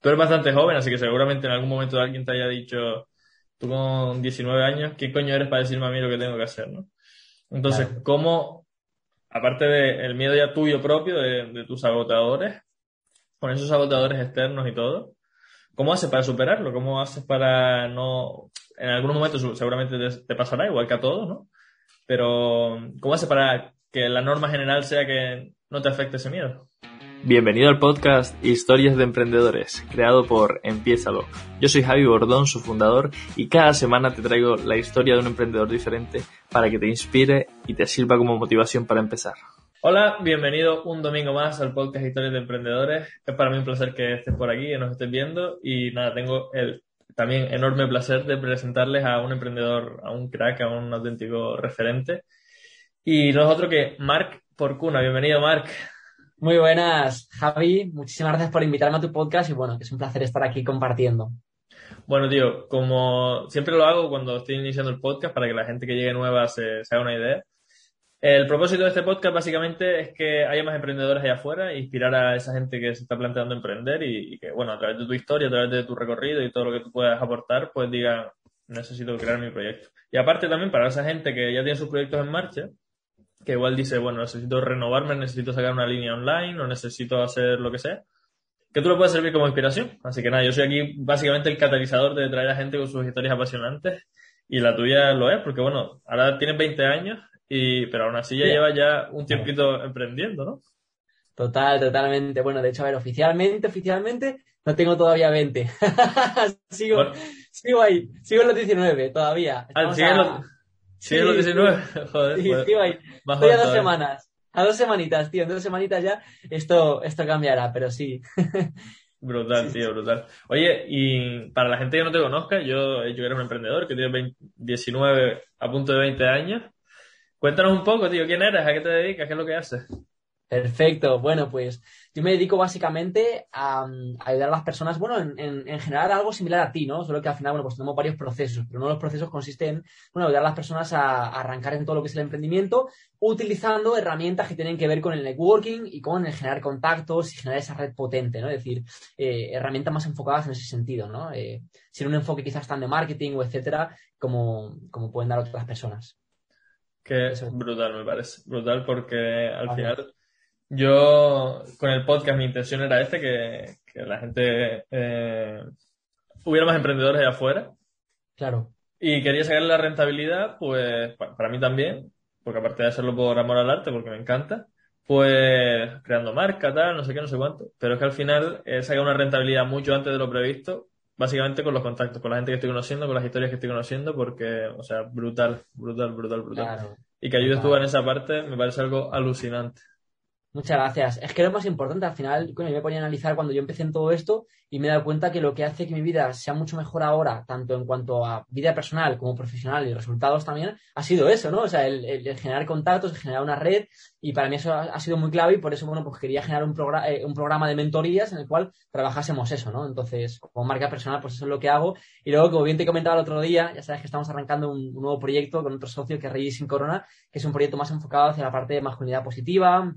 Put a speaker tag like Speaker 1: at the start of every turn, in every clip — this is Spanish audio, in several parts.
Speaker 1: tú eres bastante joven, así que seguramente en algún momento alguien te haya dicho, tú con 19 años, ¿qué coño eres para decirme a mí lo que tengo que hacer, no? Entonces, ¿cómo, aparte del miedo ya tuyo propio, de, tus agotadores, con esos agotadores externos y todo, ¿cómo haces para superarlo? ¿Cómo haces para no... En algún momento seguramente te, pasará, igual que a todos, ¿no? Pero, ¿cómo haces para que la norma general sea que no te afecte ese miedo?
Speaker 2: Bienvenido al podcast Historias de Emprendedores, creado por Empiézalo. Yo soy Javi Bordón, su fundador, y cada semana te traigo la historia de un emprendedor diferente para que te inspire y te sirva como motivación para empezar.
Speaker 1: Hola, bienvenido un domingo más al podcast Historias de Emprendedores. Es para mí un placer que estés por aquí, y nos estés viendo y nada, tengo el también enorme placer de presentarles a un emprendedor, a un crack, a un auténtico referente. Y no es otro que Marc Porcuna. Bienvenido, Marc.
Speaker 3: Muy buenas, Javi. Muchísimas gracias por invitarme a tu podcast y bueno, que es un placer estar aquí compartiendo.
Speaker 1: Bueno, tío, como siempre lo hago cuando estoy iniciando el podcast para que la gente que llegue nueva se, haga una idea. El propósito de este podcast básicamente es que haya más emprendedores allá afuera e inspirar a esa gente que se está planteando emprender y, que, bueno, a través de tu historia, a través de tu recorrido y todo lo que tú puedas aportar, pues digan, necesito crear mi proyecto. Y aparte también para esa gente que ya tiene sus proyectos en marcha, que igual dice, bueno, necesito renovarme, necesito sacar una línea online o necesito hacer lo que sea, que tú lo puedes servir como inspiración. Así que nada, yo soy aquí básicamente el catalizador de traer a gente con sus historias apasionantes y la tuya lo es, porque bueno, ahora tienes 20 años, y, pero aún así ya lleva ya un tiempito emprendiendo, ¿no?
Speaker 3: Total, totalmente. Bueno, de hecho, a ver, oficialmente, oficialmente, no tengo todavía 20. sigo, sigo ahí, sigo en los 19 todavía.
Speaker 1: Ah, Sí, es lo 19. Joder.
Speaker 3: Sí, tío, ahí. Estoy a dos semanas. A dos semanitas, tío. En dos semanitas ya esto, esto cambiará, pero sí.
Speaker 1: Brutal, tío, brutal. Oye, y para la gente que no te conozca, yo, yo era un emprendedor que tiene 19 a punto de 20 años. Cuéntanos un poco, tío, ¿quién eres? ¿A qué te dedicas? ¿Qué es lo que haces?
Speaker 3: Perfecto. Bueno, pues yo me dedico básicamente a, ayudar a las personas, bueno, en, en, generar algo similar a ti, ¿no? Solo que al final, bueno, pues tenemos varios procesos, pero uno de los procesos consiste en, bueno, ayudar a las personas a, arrancar en todo lo que es el emprendimiento, utilizando herramientas que tienen que ver con el networking y con el generar contactos y generar esa red potente, ¿no? Es decir, eh, herramientas más enfocadas en ese sentido, ¿no? Eh, sin un enfoque quizás tan de marketing o etcétera, como, como pueden dar otras personas.
Speaker 1: Que es brutal, me parece. Brutal porque al final yo, con el podcast, mi intención era este, que, la gente eh, hubiera más emprendedores de afuera.
Speaker 3: Claro.
Speaker 1: Y quería sacar la rentabilidad, pues, para, mí también, porque aparte de hacerlo por amor al arte, porque me encanta, pues, creando marca, tal, no sé qué, no sé cuánto. Pero es que al final he sacado una rentabilidad mucho antes de lo previsto, básicamente con los contactos, con la gente que estoy conociendo, con las historias que estoy conociendo, porque, o sea, brutal, brutal, brutal, brutal. Y que ayudes tú en esa parte me parece algo alucinante.
Speaker 3: Muchas gracias. Es que lo más importante, al final, coño, me ponía a analizar cuando yo empecé en todo esto y me he dado cuenta que lo que hace que mi vida sea mucho mejor ahora, tanto en cuanto a vida personal como profesional y resultados también, ha sido eso, ¿no? O sea, el, generar contactos, el generar una red y para mí eso ha, sido muy clave y por eso, bueno, pues quería generar un, eh, un programa de mentorías en el cual trabajásemos eso, ¿no? Entonces, como marca personal, pues eso es lo que hago. Y luego, como bien te comentaba el otro día, ya sabes que estamos arrancando un, nuevo proyecto con otro socio que es Reyes sin Corona, que es un proyecto más enfocado hacia la parte de masculinidad positiva,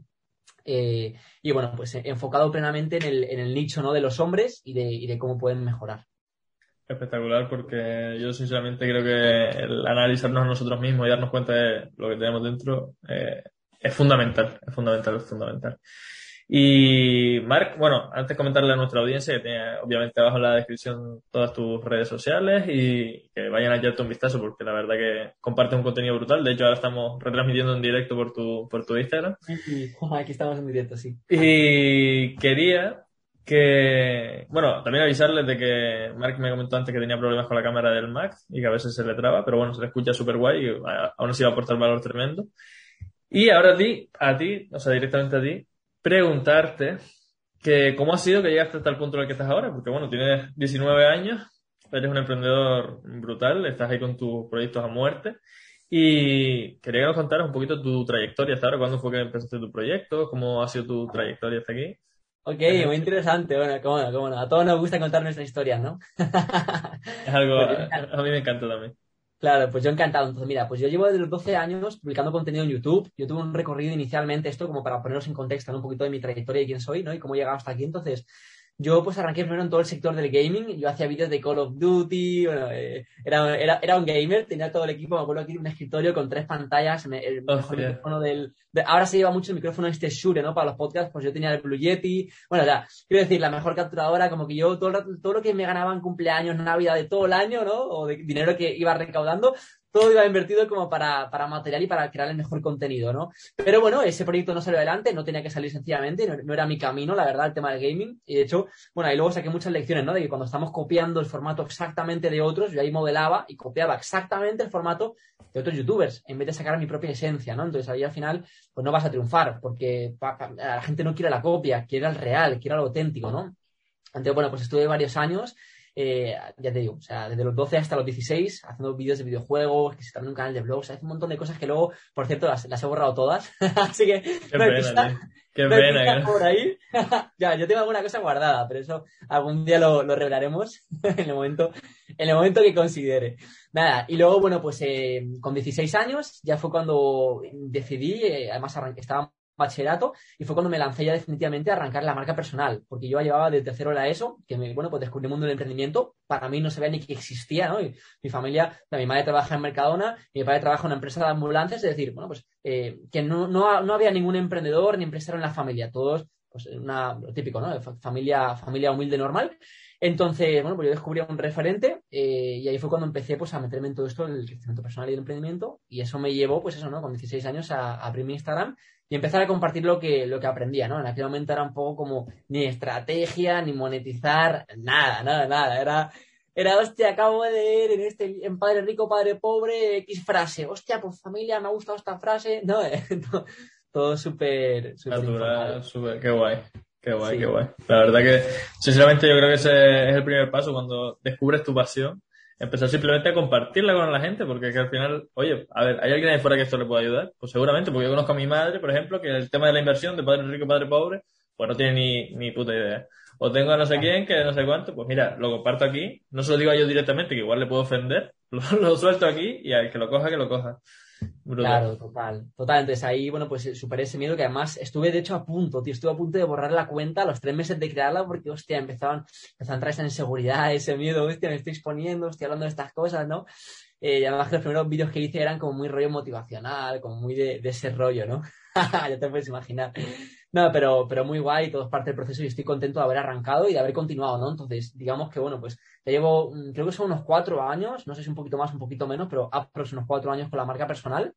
Speaker 3: eh, y bueno, pues eh, enfocado plenamente en el, en el nicho ¿no? de los hombres y de, y de cómo pueden mejorar.
Speaker 1: Espectacular, porque yo sinceramente creo que el analizarnos a nosotros mismos y darnos cuenta de lo que tenemos dentro eh, es fundamental, es fundamental, es fundamental. Y Marc, bueno, antes comentarle a nuestra audiencia que tiene obviamente abajo en la descripción todas tus redes sociales y que vayan a echarte un vistazo porque la verdad que compartes un contenido brutal. De hecho, ahora estamos retransmitiendo en directo por tu, por tu Instagram.
Speaker 3: Aquí estamos en directo, sí.
Speaker 1: Y quería que, bueno, también avisarles de que Marc me comentó antes que tenía problemas con la cámara del Mac y que a veces se le traba, pero bueno, se le escucha súper guay y aún así va a aportar valor tremendo. Y ahora a ti, a ti, o sea, directamente a ti, preguntarte que cómo ha sido que llegaste hasta el punto en el que estás ahora, porque bueno, tienes 19 años, eres un emprendedor brutal, estás ahí con tus proyectos a muerte. Y quería que nos contaras un poquito tu trayectoria hasta ahora, cuándo fue que empezaste tu proyecto, cómo ha sido tu trayectoria hasta aquí.
Speaker 3: Ok, muy interesante. Bueno, cómo no, cómo no. A todos nos gusta contar nuestra historia, ¿no?
Speaker 1: es algo, a mí me encanta también.
Speaker 3: Claro, pues yo encantado. Entonces, mira, pues yo llevo desde los 12 años publicando contenido en YouTube. Yo tuve un recorrido inicialmente, esto como para poneros en contexto un poquito de mi trayectoria y quién soy, ¿no? Y cómo he llegado hasta aquí. Entonces, yo pues arranqué primero en todo el sector del gaming. Yo hacía vídeos de Call of Duty, bueno, eh, era, era, era, un gamer, tenía todo el equipo, me acuerdo aquí un escritorio con tres pantallas, el micrófono del... ahora se lleva mucho el micrófono este Shure, ¿no? Para los podcasts, pues yo tenía el Blue Yeti. Bueno, ya, quiero decir, la mejor capturadora, como que yo todo, todo lo que me ganaba en cumpleaños, Navidad de todo el año, ¿no? O de dinero que iba recaudando, todo iba invertido como para, para, material y para crear el mejor contenido, ¿no? Pero bueno, ese proyecto no salió adelante, no tenía que salir sencillamente, no, era mi camino, la verdad, el tema del gaming. Y de hecho, bueno, ahí luego saqué muchas lecciones, ¿no? De que cuando estamos copiando el formato exactamente de otros, yo ahí modelaba y copiaba exactamente el formato de otros youtubers, en vez de sacar mi propia esencia, ¿no? Entonces ahí al final, pues no vas a triunfar, porque la gente no quiere la copia, quiere el real, quiere lo auténtico, ¿no? Entonces, bueno, pues estuve varios años eh, ya te digo, o sea, desde los 12 hasta los 16, haciendo vídeos de videojuegos, que se también un canal de blogs, hace un montón de cosas que luego, por cierto, las, he borrado todas. Así que.
Speaker 1: Qué pena, Qué pena,
Speaker 3: por ahí. ya, yo tengo alguna cosa guardada, pero eso algún día lo, lo revelaremos en el momento, en el momento que considere. Nada, y luego, bueno, pues eh, con 16 años ya fue cuando decidí, eh, además estaba bachillerato y fue cuando me lancé ya definitivamente a arrancar la marca personal, porque yo llevaba de tercero la ESO, que me, bueno, pues descubrí el mundo del emprendimiento, para mí no sabía ni que existía, ¿no? mi familia, mi madre trabaja en Mercadona, mi padre trabaja en una empresa de ambulancias, es decir, bueno, pues eh, que no, no, no, había ningún emprendedor ni empresario en la familia, todos, pues una, lo típico, ¿no? Familia, familia humilde normal. Entonces, bueno, pues yo descubrí un referente eh, y ahí fue cuando empecé pues, a meterme en todo esto, el crecimiento personal y el emprendimiento, y eso me llevó, pues eso, ¿no? Con 16 años a, a abrir mi Instagram y empezar a compartir lo que, lo que aprendía, ¿no? En aquel momento era un poco como ni estrategia, ni monetizar, nada, nada, nada. Era, era, hostia, acabo de leer en este, en Padre Rico, Padre Pobre, X frase. Hostia, pues familia, me ha gustado esta frase. No, todo súper,
Speaker 1: Natural, súper, qué guay. Qué guay, qué guay. La verdad que, sinceramente, yo creo que ese es el primer paso cuando descubres tu pasión empezar simplemente a compartirla con la gente, porque que al final, oye, a ver, ¿hay alguien ahí fuera que esto le pueda ayudar? Pues seguramente, porque yo conozco a mi madre, por ejemplo, que el tema de la inversión de padre rico, padre pobre, pues no tiene ni, ni puta idea. O tengo a no sé quién, que no sé cuánto, pues mira, lo comparto aquí, no se lo digo a yo directamente, que igual le puedo ofender, lo, lo suelto aquí y al que lo coja, que lo coja.
Speaker 3: Claro, total, total. Entonces ahí, bueno, pues superé ese miedo que además estuve de hecho a punto, tío, estuve a punto de borrar la cuenta a los tres meses de crearla porque, hostia, empezaban, empezaban a entrar esa inseguridad, ese miedo, hostia, me estoy exponiendo, estoy hablando de estas cosas, ¿no? Eh, y además que los primeros vídeos que hice eran como muy rollo motivacional, como muy de, de ese rollo, ¿no? ya te puedes imaginar. No, pero, pero muy guay, todo es parte del proceso y estoy contento de haber arrancado y de haber continuado, ¿no? Entonces, digamos que, bueno, pues ya llevo, mm, creo que son unos cuatro años, no sé si un poquito más, un poquito menos, pero aproximadamente unos cuatro años con la marca personal.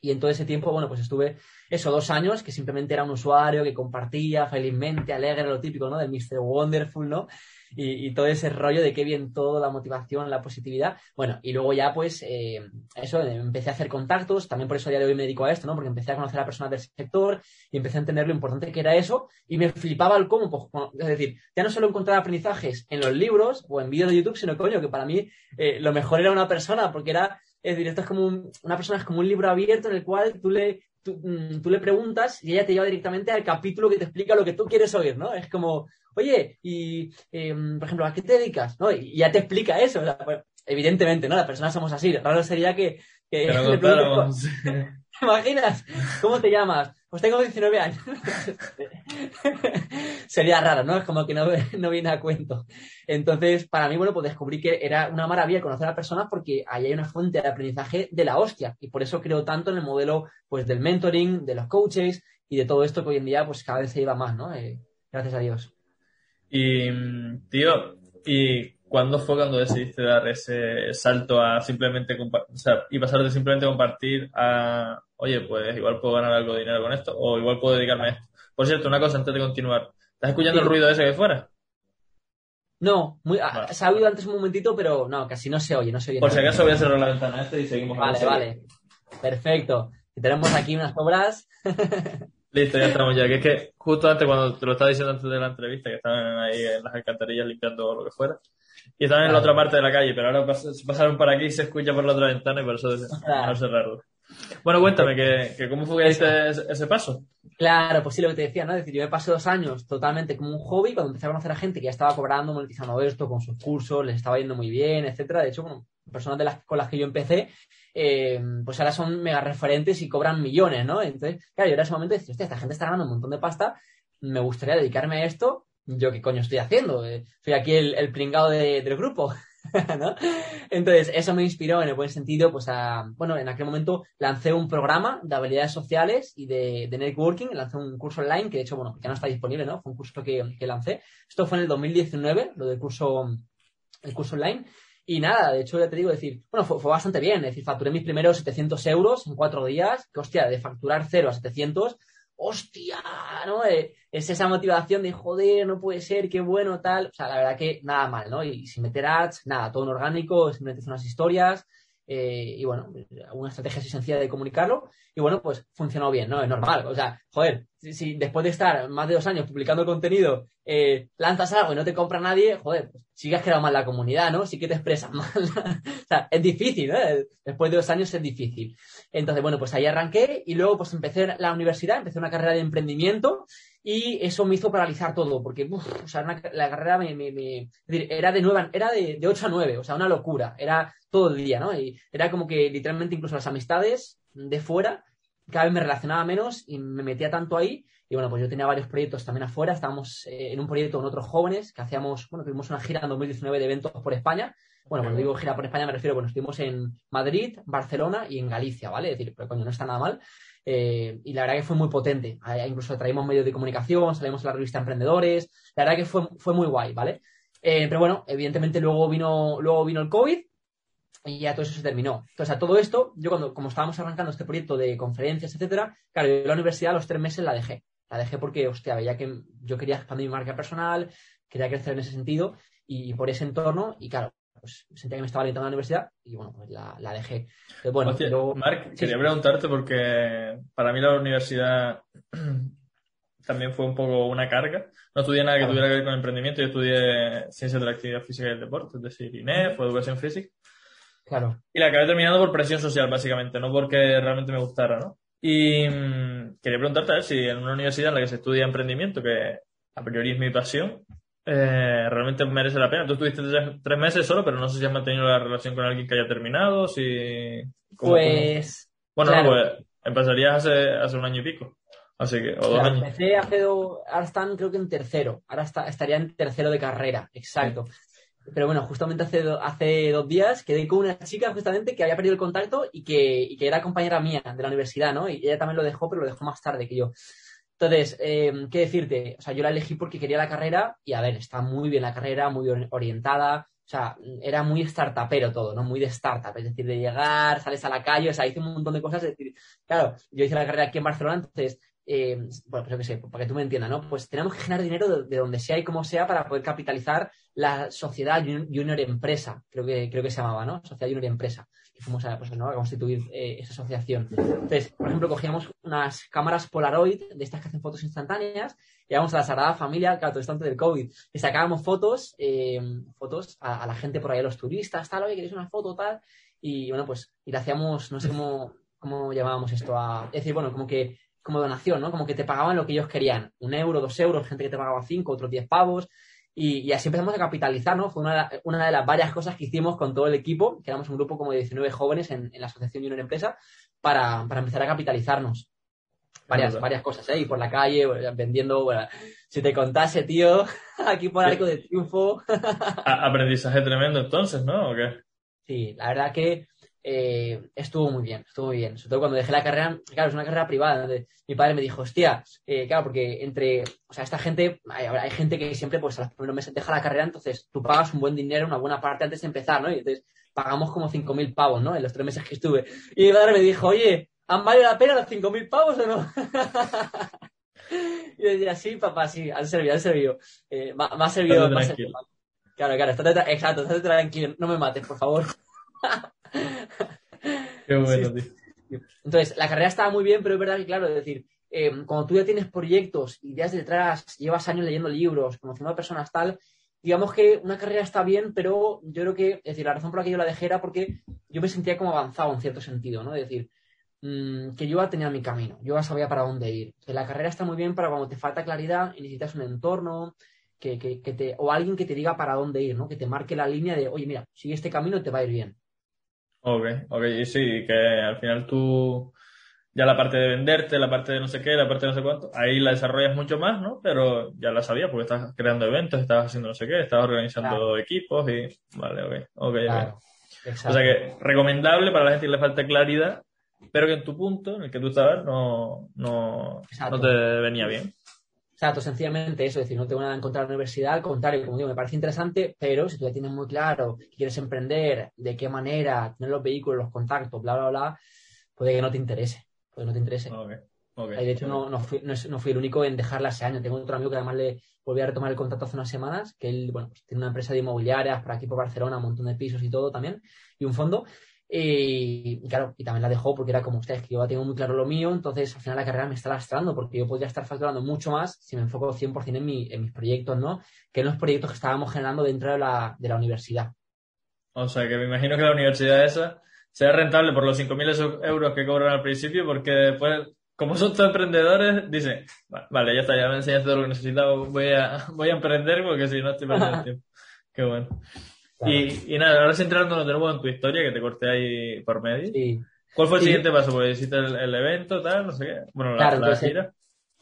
Speaker 3: Y en todo ese tiempo, bueno, pues estuve eso, dos años, que simplemente era un usuario que compartía felizmente, alegre, lo típico, ¿no? Del Mr. Wonderful, ¿no? Y, todo ese rollo de qué bien todo, la motivación, la positividad. Bueno, y luego ya, pues, eh, eso, empecé a hacer contactos, también por eso a día de hoy me dedico a esto, ¿no? Porque empecé a conocer a personas del sector y empecé a entender lo importante que era eso y me flipaba el cómo, pues, es decir, ya no solo encontrar aprendizajes en los libros o en vídeos de YouTube, sino, coño, que para mí eh, lo mejor era una persona, porque era es es como una persona es como un libro abierto en el cual tú le, mm, tú, le preguntas y ella te lleva directamente al capítulo que te explica lo que tú quieres oír, ¿no? Es como, oye, y em, por ejemplo, ¿a qué te dedicas? ¿No? Y ya te explica eso. Pues, evidentemente, ¿no? Las personas somos así. Raro sería que, que ¿Te imaginas? ¿Cómo te llamas? Pues tengo 19 años. Sería raro, ¿no? Es como que no, no, viene a cuento. Entonces, para mí, bueno, pues descubrí que era una maravilla conocer a personas porque ahí hay una fuente de aprendizaje de la hostia. Y por eso creo tanto en el modelo, pues, del mentoring, de los coaches y de todo esto que hoy en día, pues, cada vez se lleva más, ¿no? Eh, gracias a Dios.
Speaker 1: Y, tío, ¿y cuándo fue cuando decidiste dar ese salto a simplemente, o sea, y pasar de simplemente compartir a oye, pues igual puedo ganar algo de dinero con esto, o igual puedo dedicarme a esto. Por cierto, una cosa antes de continuar. ¿Estás escuchando el ruido ese que fuera?
Speaker 3: No, muy, se ha oído antes un momentito, pero no, casi no se oye, no se oye.
Speaker 1: Por si acaso voy a cerrar la ventana este y seguimos.
Speaker 3: Vale, vale. Perfecto. tenemos aquí unas obras.
Speaker 1: Listo, ya estamos ya. Que es que justo antes, cuando te lo estaba diciendo antes de la entrevista, que estaban ahí en las alcantarillas limpiando lo que fuera. Y estaban en la otra parte de la calle, pero ahora pasaron por aquí y se escucha por la otra ventana y por eso no cerrarlo. Bueno, cuéntame, que, ¿cómo fue que ese, ese, paso?
Speaker 3: Claro, pues sí, lo que te decía, ¿no? Es decir, yo me pasé dos años totalmente como un hobby cuando empecé a conocer a gente que ya estaba cobrando, monetizando esto con sus cursos, les estaba yendo muy bien, etcétera. De hecho, bueno, personas de las, con las que yo empecé, eh, pues ahora son mega referentes y cobran millones, ¿no? Entonces, claro, yo en ese momento decía, hostia, esta gente está ganando un montón de pasta, me gustaría dedicarme a esto ¿yo qué coño estoy haciendo? Eh, soy aquí el, el pringado de- del grupo. ¿no? Entonces, eso me inspiró en el buen sentido, pues a, bueno, en aquel momento lancé un programa de habilidades sociales y de, de networking, lancé un curso online que de hecho, bueno, ya no está disponible, ¿no? Fue un curso que, que lancé. Esto fue en el 2019, lo del curso, el curso online. Y nada, de hecho, ya te digo, decir, bueno, fue, bastante bien, es decir, facturé mis primeros 700 euros en cuatro días, que hostia, de facturar 0 a 700, hostia, ¿no? Eh, es esa motivación de, joder, no puede ser, qué bueno, tal. O sea, la verdad que nada mal, ¿no? Y sin meter ads, nada, todo en orgánico, simplemente hice unas historias, eh, y bueno, una estrategia así sencilla de comunicarlo, y bueno, pues funcionó bien, ¿no? Es normal, o sea, joder, si, después de estar más de dos años publicando contenido, eh, lanzas algo y no te compra nadie, joder, pues sí que has creado mal la comunidad, ¿no? Sí que te expresas mal. o sea, es difícil, ¿no? Después de dos años es difícil. Entonces, bueno, pues ahí arranqué y luego pues empecé la universidad, empecé una carrera de emprendimiento y eso me hizo paralizar todo, porque uf, o sea, la carrera me, era de nueve, era de, de 8 a 9, o sea, una locura, era todo el día, ¿no? Y era como que literalmente incluso las amistades de fuera cada vez me relacionaba menos y me metía tanto ahí. Y bueno, pues yo tenía varios proyectos también afuera. Estábamos eh, en un proyecto con otros jóvenes que hacíamos, bueno, tuvimos una gira en 2019 de eventos por España. Bueno, cuando digo gira por España me refiero, bueno, estuvimos en Madrid, Barcelona y en Galicia, ¿vale? Es decir, pero coño, no está nada mal. Eh, y la verdad que fue muy potente. Incluso traímos medios de comunicación, salimos a la revista Emprendedores. La verdad que fue, fue muy guay, ¿vale? Eh, pero bueno, evidentemente luego vino, luego vino el COVID y ya todo eso se terminó. Entonces, a todo esto, yo cuando, como estábamos arrancando este proyecto de conferencias, etcétera, claro, yo la universidad a los tres meses la dejé. La dejé porque, hostia, veía que yo quería expandir mi marca personal, quería crecer en ese sentido y, por ese entorno, y claro, pues sentía que me estaba orientando a la universidad y bueno, pues la, la dejé. Pero bueno,
Speaker 1: Hostia,
Speaker 3: luego-
Speaker 1: Marc,
Speaker 3: sí,
Speaker 1: quería preguntarte porque para mí la universidad también fue un poco una carga. No estudié nada que
Speaker 3: Claro.
Speaker 1: tuviera que ver con emprendimiento, yo estudié Ciencias de la Actividad Física y el Deporte, es decir, INEF o Educación Física.
Speaker 3: Claro,
Speaker 1: Y la acabé terminando por presión social, básicamente, no porque realmente me gustara, ¿no? Y mm, quería preguntarte a ver si en una universidad en la que se estudia emprendimiento, que a priori es mi pasión, eh, realmente merece la pena. Tú estuviste tres, tres meses solo, pero no sé si has mantenido la relación con alguien que haya terminado, si... ¿cómo-
Speaker 3: pues
Speaker 1: cómo? Bueno,
Speaker 3: claro.
Speaker 1: no, pues empezarías hace, hace un año y pico. Así que, o dos
Speaker 3: Claro,
Speaker 1: años.
Speaker 3: empecé hace dos, ahora están creo que en tercero, ahora está, estaría en tercero de carrera, exacto. Pero bueno, justamente hace, do- hace dos días quedé con una chica justamente que había perdido el contacto y que, y que era compañera mía de la universidad, ¿no? Y ella también lo dejó, pero lo dejó más tarde que yo. Entonces, eh, ¿qué decirte? O sea, yo la elegí porque quería la carrera y a ver, está muy bien la carrera, muy or- orientada. O sea, era muy startupero todo, ¿no? Muy de startup, es decir, de llegar, sales a la calle, o sea, hice un montón de cosas. Es decir, claro, yo hice la carrera aquí en Barcelona, entonces eh, bueno, pues yo qué sé, para que tú me entiendas, ¿no? Pues tenemos que generar dinero de, de donde sea y como sea para poder capitalizar la sociedad jun- junior empresa, creo que, creo que se llamaba, ¿no? Sociedad junior empresa. Y fuimos a, pues, ¿no? a constituir eh, esa asociación. Entonces, por ejemplo, cogíamos unas cámaras Polaroid de estas que hacen fotos instantáneas, íbamos a la Sagrada Familia, claro, todo esto antes del COVID, y sacábamos fotos, eh, fotos a, a la gente por ahí, a los turistas, tal, oye, ¿queréis una foto, tal? Y bueno, pues, y le hacíamos, no sé cómo, cómo llamábamos esto, a, es decir, bueno, como que como donación, ¿no? Como que te pagaban lo que ellos querían. Un euro, dos euros, gente que te pagaba cinco, otros diez pavos. Y, y así empezamos a capitalizar, ¿no? Fue una, de- una de las varias cosas que hicimos con todo el equipo, que éramos un grupo como de 19 jóvenes en, en la Asociación Junior Empresa, para, para empezar a capitalizarnos. Varias, varias cosas, ¿eh? Y por la calle, bueno, vendiendo, bueno, si te contase, tío, aquí por. Arco de Triunfo.
Speaker 1: Aprendizaje tremendo entonces, ¿no? ¿O qué?
Speaker 3: Sí, la verdad que eh, estuvo muy bien, estuvo muy bien. Sobre todo cuando dejé la carrera, claro, es una carrera privada. donde mi padre me dijo, hostia, eh, claro, porque entre, o sea, esta gente, hay, hay gente que siempre, pues a los primeros meses deja la carrera, entonces tú pagas un buen dinero, una buena parte antes de empezar, ¿no? Y entonces pagamos como 5.000 pavos, ¿no? En los tres meses que estuve. Y mi padre me dijo, oye, ¿han valido la pena los 5.000 pavos o no? y yo decía, sí, papá, sí, han servido, han servido. Eh, me, ha servido. Me ha servido. Claro, claro, estate tra- exacto, estate tranquilo, no me mates, por favor.
Speaker 1: Qué bueno,
Speaker 3: Sí.
Speaker 1: tío.
Speaker 3: Entonces, la carrera estaba muy bien, pero es verdad que, claro, es decir, eh, cuando tú ya tienes proyectos, ideas detrás, llevas años leyendo libros, conociendo a personas tal, digamos que una carrera está bien, pero yo creo que, es decir, la razón por la que yo la dejé era porque yo me sentía como avanzado en cierto sentido, ¿no? Es decir, mm, que yo ya tenía mi camino, yo ya sabía para dónde ir. Que la carrera está muy bien para cuando te falta claridad y necesitas un entorno, que, que- que te, o alguien que te diga para dónde ir, ¿no? Que te marque la línea de, oye, mira, sigue este camino y te va a ir bien.
Speaker 1: Ok, ok, y sí, que al final tú, ya la parte de venderte, la parte de no sé qué, la parte de no sé cuánto, ahí la desarrollas mucho más, ¿no? Pero ya la sabías porque estás creando eventos, estás haciendo no sé qué, estás organizando equipos y... Vale, ok, ok, O sea que recomendable para la gente que le falta claridad, pero que en tu punto, en el que tú estabas, no, no, no te venía bien.
Speaker 3: Exacto, sencillamente eso, es decir, no tengo nada en contra de la universidad, al contrario, como digo, me parece interesante, pero si tú ya tienes muy claro que quieres emprender, de qué manera, tener los vehículos, los contactos, bla, bla, bla, puede que no te interese, puede que no te interese. Okay, de hecho, no, no, fui, no, fui, el único en dejarla ese año. Tengo otro amigo que además le volví a retomar el contacto hace unas semanas, que él, bueno, pues tiene una empresa de inmobiliarias por aquí por Barcelona, un montón de pisos y todo también, y un fondo, y, claro, y también la dejó porque era como ustedes, que yo tengo muy claro lo mío, entonces al final la carrera me está lastrando porque yo podría estar facturando mucho más si me enfoco 100% en, mi, en mis proyectos, ¿no? Que en los proyectos que estábamos generando dentro de la, de la universidad.
Speaker 1: O sea, que me imagino que la universidad esa sea rentable por los 5.000 euros que cobran al principio porque después, como son todos emprendedores, dicen, vale, ya está, ya me enseñaste todo lo que necesitaba, voy a, voy a emprender porque si no estoy perdiendo tiempo. Qué bueno. Y, y, nada, ahora centrándonos de nuevo en tu historia, que te corté ahí por medio. Sí. ¿Cuál fue el siguiente paso? Pues hiciste el, evento, tal, no sé qué. Bueno, la, claro, gira.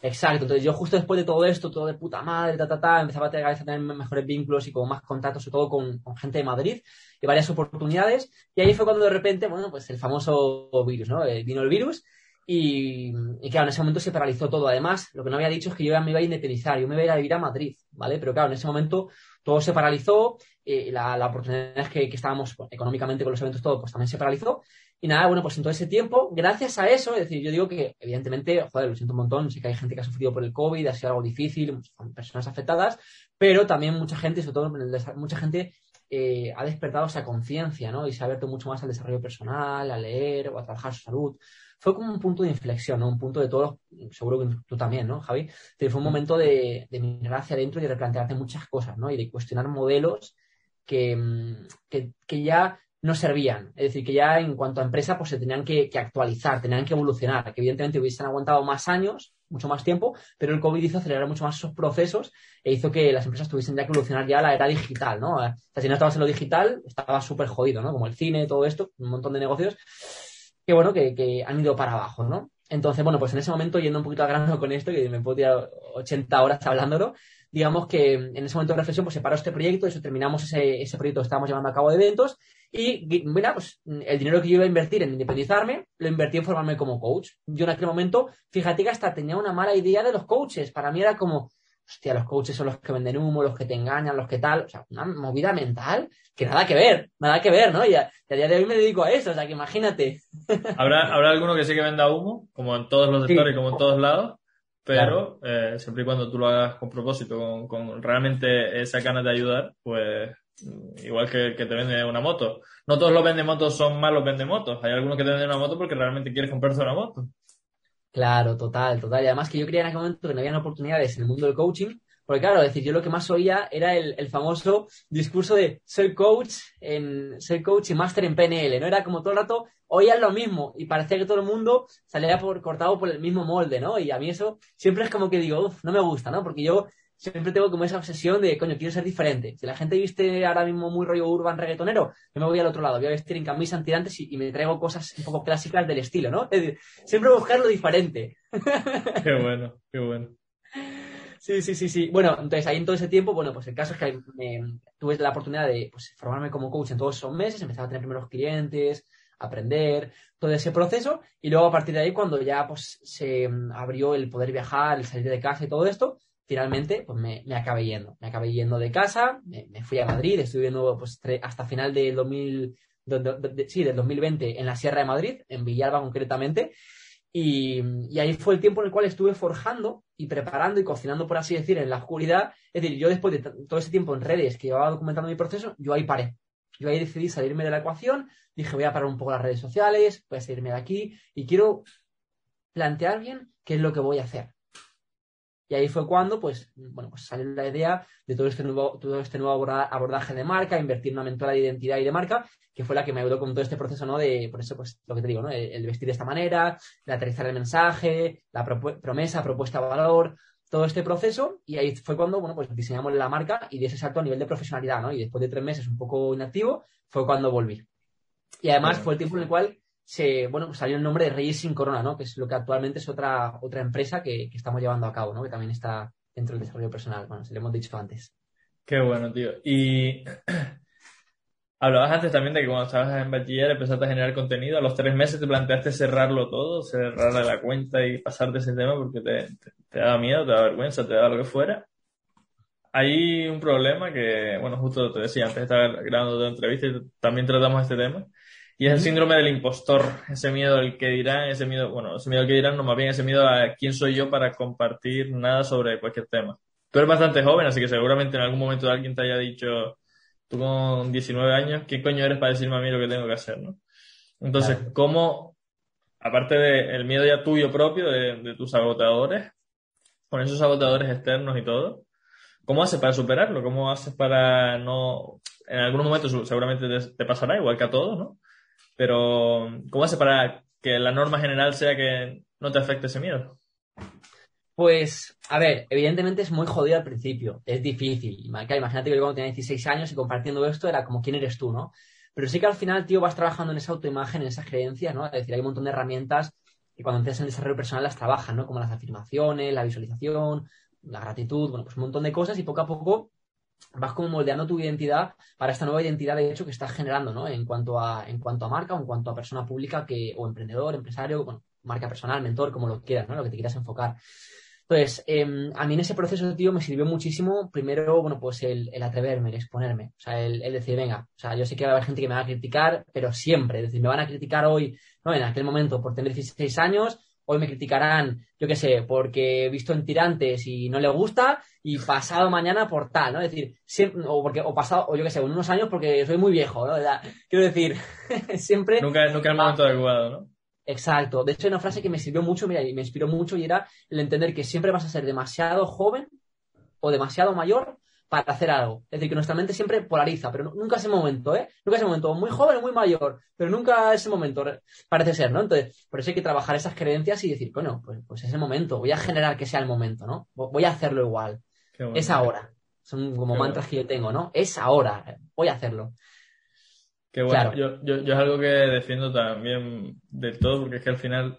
Speaker 3: Exacto, entonces yo justo después de todo esto, todo de puta madre, ta, ta, ta, empezaba a tener, mejores vínculos y como más contactos, sobre todo con, con, gente de Madrid y varias oportunidades. Y ahí fue cuando de repente, bueno, pues el famoso virus, ¿no? Eh, vino el virus y, y, claro, en ese momento se paralizó todo. Además, lo que no había dicho es que yo ya me iba a independizar, yo me iba a ir a vivir a Madrid, ¿vale? Pero claro, en ese momento todo se paralizó, eh, la, la, oportunidad que, que estábamos económicamente con los eventos, todo, pues también se paralizó. Y nada, bueno, pues en todo ese tiempo, gracias a eso, es decir, yo digo que evidentemente, joder, lo siento un montón, sé que hay gente que ha sufrido por el COVID, ha sido algo difícil, personas afectadas, pero también mucha gente, sobre todo mucha gente eh, ha despertado esa conciencia, ¿no? Y se ha abierto mucho más al desarrollo personal, a leer o a trabajar su salud. Fue como un punto de inflexión, ¿no? Un punto de todos, seguro que tú también, ¿no, Javi? fue un momento de, de mirar hacia adentro y de replantearte muchas cosas, ¿no? Y de cuestionar modelos que, mm, que, que ya no servían. Es decir, que ya en cuanto a empresa, pues se tenían que, actualizar, tenían que evolucionar, que evidentemente hubiesen aguantado más años, mucho más tiempo, pero el COVID hizo acelerar mucho más esos procesos e hizo que las empresas tuviesen ya que evolucionar ya a la era digital, ¿no? O sea, si no estabas en lo digital, estaba súper jodido, ¿no? Como el cine, todo esto, un montón de negocios que, bueno, que, han ido para abajo, ¿no? Entonces, bueno, pues en ese momento, yendo un poquito a grano con esto, que me puedo tirar 80 horas hablándolo, digamos que en ese momento de reflexión, pues se paró este proyecto, eso terminamos ese, ese proyecto que estábamos llevando a cabo de eventos, y mira, pues el dinero que yo iba a invertir en independizarme, lo invertí en formarme como coach. Yo en aquel momento, fíjate que hasta tenía una mala idea de los coaches. Para mí era como, hostia, los coaches son los que venden humo, los que te engañan, los que tal. O sea, una movida mental que nada que ver, nada que ver, ¿no? Y a, día de hoy me dedico a eso, o sea, que imagínate.
Speaker 1: ¿Habrá, ¿Habrá alguno que sí que venda humo, como en todos los sectores, como en todos lados? Pero eh, siempre y cuando tú lo hagas con propósito, con, con realmente esa ganas de ayudar, pues igual que, que te vende una moto. No todos los vendemotos son malos vendemotos. Hay algunos que te venden una moto porque realmente quieres comprarse una moto.
Speaker 3: Claro, total, total. Y además que yo creía en aquel momento que no había oportunidades en el mundo del coaching, porque claro, decir, yo lo que más oía era el, el, famoso discurso de soy coach en soy coach y máster en PNL, ¿no? Era como todo el rato oían lo mismo y parecía que todo el mundo salía por, cortado por el mismo molde, ¿no? Y a mí eso siempre es como que digo, uff, no me gusta, ¿no? Porque yo siempre tengo como esa obsesión de, coño, quiero ser diferente. Si la gente viste ahora mismo muy rollo urban reggaetonero, yo me voy al otro lado, voy a vestir en camisa antirantes y, y me traigo cosas un poco clásicas del estilo, ¿no? Es decir, siempre buscar lo diferente.
Speaker 1: Qué bueno, qué bueno.
Speaker 3: Sí, sí, sí, sí. Bueno, entonces ahí en todo ese tiempo, bueno, pues el caso es que tuve la oportunidad de pues, formarme como coach en todos esos meses, empezaba a tener primeros clientes, aprender, todo ese proceso, y luego a partir de ahí, cuando ya pues se abrió el poder viajar, el salir de casa y todo esto, finalmente pues me, me acabé yendo. Me acabé yendo de casa, me, fui a Madrid, estuve viviendo pues, hasta final del 2000, sí, del 2020 en la Sierra de Madrid, en Villalba concretamente, y, y, ahí fue el tiempo en el cual estuve forjando y preparando y cocinando, por así decir, en la oscuridad. Es decir, yo después de todo ese tiempo en redes que llevaba documentando mi proceso, yo ahí paré. Yo ahí decidí salirme de la ecuación, dije voy a parar un poco las redes sociales, voy a salirme de aquí y quiero plantear bien qué es lo que voy a hacer. Y ahí fue cuando, pues, bueno, pues salió la idea de todo este nuevo, todo este nuevo abordaje de marca, invertir en una mentora de identidad y de marca, que fue la que me ayudó con todo este proceso, ¿no? De, por eso, pues, lo que te digo, ¿no? El, vestir de esta manera, el aterrizar el mensaje, la promesa, propuesta, valor, todo este proceso. Y ahí fue cuando, bueno, pues diseñamos la marca y de ese salto a nivel de profesionalidad, ¿no? Y después de tres meses un poco inactivo, fue cuando volví. Y además fue el tiempo en el cual se, bueno, pues salió el nombre de Reyes sin Corona, ¿no? Que es lo que actualmente es otra, otra empresa que, estamos llevando a cabo, ¿no? Que también está dentro del desarrollo personal. Bueno, se lo hemos dicho antes.
Speaker 1: Qué bueno, tío. Y hablabas antes también de que cuando estabas en bachiller empezaste a generar contenido. A los tres meses te planteaste cerrarlo todo, cerrarle la cuenta y pasarte ese tema porque te, te, te miedo, te da vergüenza, te da lo que fuera. Hay un problema que, bueno, justo te decía antes de estar grabando tu entrevista también tratamos este tema. Y es el síndrome del impostor, ese miedo al que dirán, ese miedo, bueno, ese miedo al que dirán, no más bien ese miedo a quién soy yo para compartir nada sobre cualquier tema. Tú eres bastante joven, así que seguramente en algún momento alguien te haya dicho, tú con 19 años, ¿qué coño eres para decirme a mí lo que tengo que hacer, no? Entonces,
Speaker 3: Claro.
Speaker 1: ¿cómo, aparte del miedo ya tuyo propio, de, de tus agotadores, con esos agotadores externos y todo, ¿cómo haces para superarlo? ¿Cómo haces para no, en algún momento seguramente te, te pasará, igual que a todos, ¿no? Pero, ¿cómo haces para que la norma general sea que no te afecte ese miedo?
Speaker 3: Pues, a ver, evidentemente es muy jodido al principio, es difícil. Imagínate que yo cuando tenía 16 años y compartiendo esto era como quién eres tú, ¿no? Pero sí que al final, tío, vas trabajando en esa autoimagen, en esas creencias, ¿no? Es decir, hay un montón de herramientas que cuando empiezas en desarrollo personal las trabajas, ¿no? Como las afirmaciones, la visualización, la gratitud, bueno, pues un montón de cosas y poco a poco vas como moldeando tu identidad para esta nueva identidad de hecho que estás generando, ¿no? En cuanto a, en cuanto a marca o en cuanto a persona pública que, o emprendedor, empresario, bueno, marca personal, mentor, como lo quieras, ¿no? Lo que te quieras enfocar. Entonces, eh, a mí en ese proceso, tío, me sirvió muchísimo, primero, bueno, pues el, el atreverme, el exponerme, o sea, el, el decir, venga, o sea, yo sé que va a haber gente que me va a criticar, pero siempre, es decir, me van a criticar hoy, no, en aquel momento por tener 16 años, hoy me criticarán, yo qué sé, porque he visto en tirantes y no le gusta, y pasado mañana por tal, ¿no? Es decir, siempre, o porque, o pasado, o yo qué sé, en unos años porque soy muy viejo, ¿no? O sea, quiero decir, siempre
Speaker 1: Nunca, nunca el momento adecuado, ¿no?
Speaker 3: Exacto. De hecho, hay una frase que me sirvió mucho, mira, y me inspiró mucho, y era el entender que siempre vas a ser demasiado joven o demasiado mayor para hacer algo. Es decir, que nuestra mente siempre polariza, pero nu- nunca ese momento, ¿eh? Nunca ese momento, muy joven o muy mayor, pero nunca ese momento, re- parece ser, ¿no? Entonces, por eso hay que trabajar esas creencias y decir, bueno, pues, pues es el momento, voy a generar que sea el momento, ¿no? Vo- Voy a hacerlo igual.
Speaker 1: Bueno.
Speaker 3: Es ahora. Son como
Speaker 1: Qué
Speaker 3: mantras que yo tengo, ¿no? Es ahora, voy a hacerlo.
Speaker 1: Qué bueno.
Speaker 3: Claro.
Speaker 1: Yo, yo, yo es algo que defiendo también del todo, porque es que al final,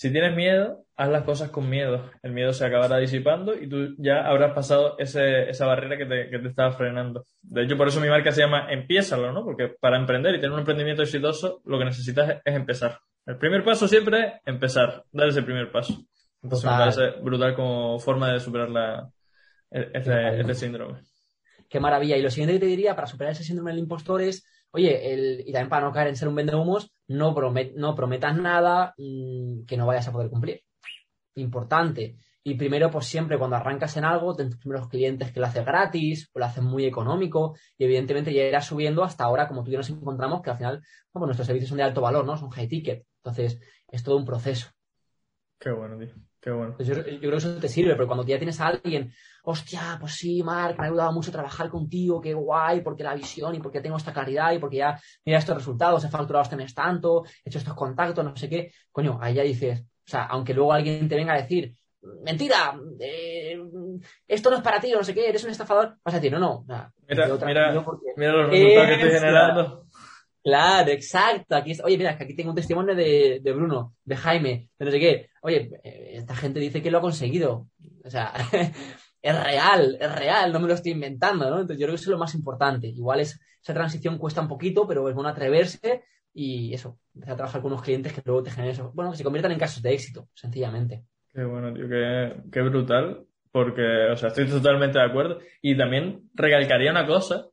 Speaker 1: si tienes miedo, haz las cosas con miedo. El miedo se acabará disipando y tú ya habrás pasado ese, esa barrera que te, que te estaba frenando. De hecho, por eso mi marca se llama Empiézalo, ¿no? Porque para emprender y tener un emprendimiento exitoso, lo que necesitas es, es empezar. El primer paso siempre es empezar, dar ese primer paso. Entonces me parece brutal como forma de superar la, e- este, este síndrome.
Speaker 3: Qué maravilla. Y lo siguiente que te diría para superar ese síndrome del impostor es, oye, el, y también para no caer en ser un vendehumos, no, promet, no prometas nada mmm, que no vayas a poder cumplir. Importante. Y primero, pues siempre cuando arrancas en algo, ten tus primeros clientes que lo hacen gratis o lo hacen muy económico y evidentemente ya irás subiendo hasta ahora, como tú y nos encontramos, que al final, bueno, nuestros servicios son de alto valor, ¿no? Son high ticket. Entonces, es todo un proceso.
Speaker 1: Qué bueno, tío. Qué bueno.
Speaker 3: Yo, yo creo que eso te sirve, pero cuando ya tienes a alguien, hostia, pues sí, Marc, me ha ayudado mucho trabajar contigo, qué guay, porque la visión y porque tengo esta claridad y porque ya mira estos resultados, he facturado este mes tanto, he hecho estos contactos, no sé qué, coño, ahí ya dices, o sea, aunque luego alguien te venga a decir, mentira, eh, esto no es para ti, no sé qué, eres un estafador, vas a decir, no, no,
Speaker 1: Mira, mira,
Speaker 3: porque-
Speaker 1: mira los resultados que estoy generando.
Speaker 3: Claro, exacto. Aquí es- oye, mira, que aquí tengo un testimonio de, de Bruno, de Jaime, de no sé qué. Oye, eh, esta gente dice que lo ha conseguido. O sea, es real, es real, no me lo estoy inventando, ¿no? Entonces yo creo que eso es lo más importante. Igual es, esa transición cuesta un poquito, pero es bueno atreverse y eso, empezar a trabajar con unos clientes que luego te generen eso. Bueno, que se conviertan en casos de éxito, sencillamente.
Speaker 1: Qué bueno, tío, qué, qué brutal. Porque, o sea, estoy totalmente de acuerdo. Y también recalcaría una cosa,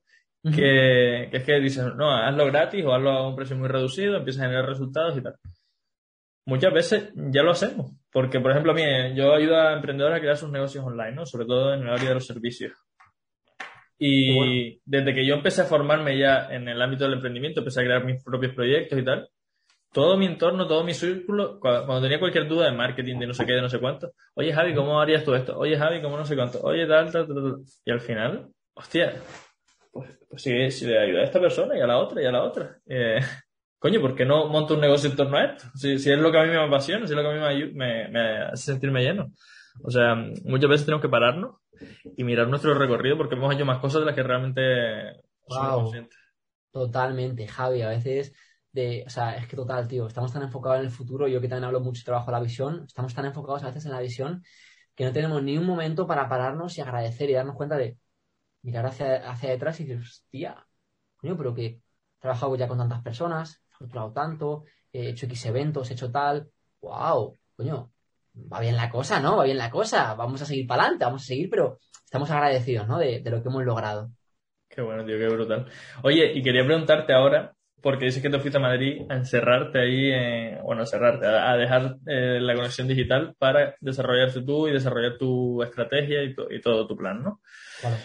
Speaker 1: que, que es que dices, no, hazlo gratis o hazlo a un precio muy reducido, empiezas a generar resultados y tal. Muchas veces ya lo hacemos. Porque, por ejemplo, a mí, yo ayudo a emprendedores a crear sus negocios online, ¿no? Sobre todo en el área de los servicios. Y
Speaker 3: bueno.
Speaker 1: desde que yo empecé a formarme ya en el ámbito del emprendimiento, empecé a crear mis propios proyectos y tal, todo mi entorno, todo mi círculo, cua- cuando tenía cualquier duda de marketing, de no sé qué, de no sé cuánto, oye Javi, ¿cómo harías tú esto? Oye Javi, ¿cómo no sé cuánto? Oye tal, tal, tal, tal. Y al final, hostia, pues, pues si, si le ayuda a esta persona y a la otra y a la otra. Eh, coño, ¿por qué no monto un negocio en torno a esto? Si, si es lo que a mí me apasiona, si es lo que a mí me, me, me hace sentirme lleno. O sea, muchas veces tenemos que pararnos y mirar nuestro recorrido porque hemos hecho más cosas de las que realmente somos
Speaker 3: Wow.
Speaker 1: conscientes.
Speaker 3: Totalmente, Javi. A veces de, o sea, es que total, tío, estamos tan enfocados en el futuro, yo que también hablo mucho trabajo la visión, estamos tan enfocados a veces en la visión que no tenemos ni un momento para pararnos y agradecer y darnos cuenta de mirar hacia, hacia detrás y decir, hostia, coño, pero que he trabajado ya con tantas personas, he facturado tanto, he hecho X eventos, he hecho tal, wow, coño, va bien la cosa, ¿no? Va bien la cosa, vamos a seguir para adelante, vamos a seguir, pero estamos agradecidos, ¿no? De, de lo que hemos logrado.
Speaker 1: Qué bueno, tío, qué brutal. Oye, y quería preguntarte ahora, porque dices que te fuiste a Madrid a encerrarte ahí, eh, bueno, a encerrarte, a, a dejar eh, la conexión digital para desarrollarte tú y desarrollar tu estrategia y, to- y todo tu plan, ¿no?
Speaker 3: Claro.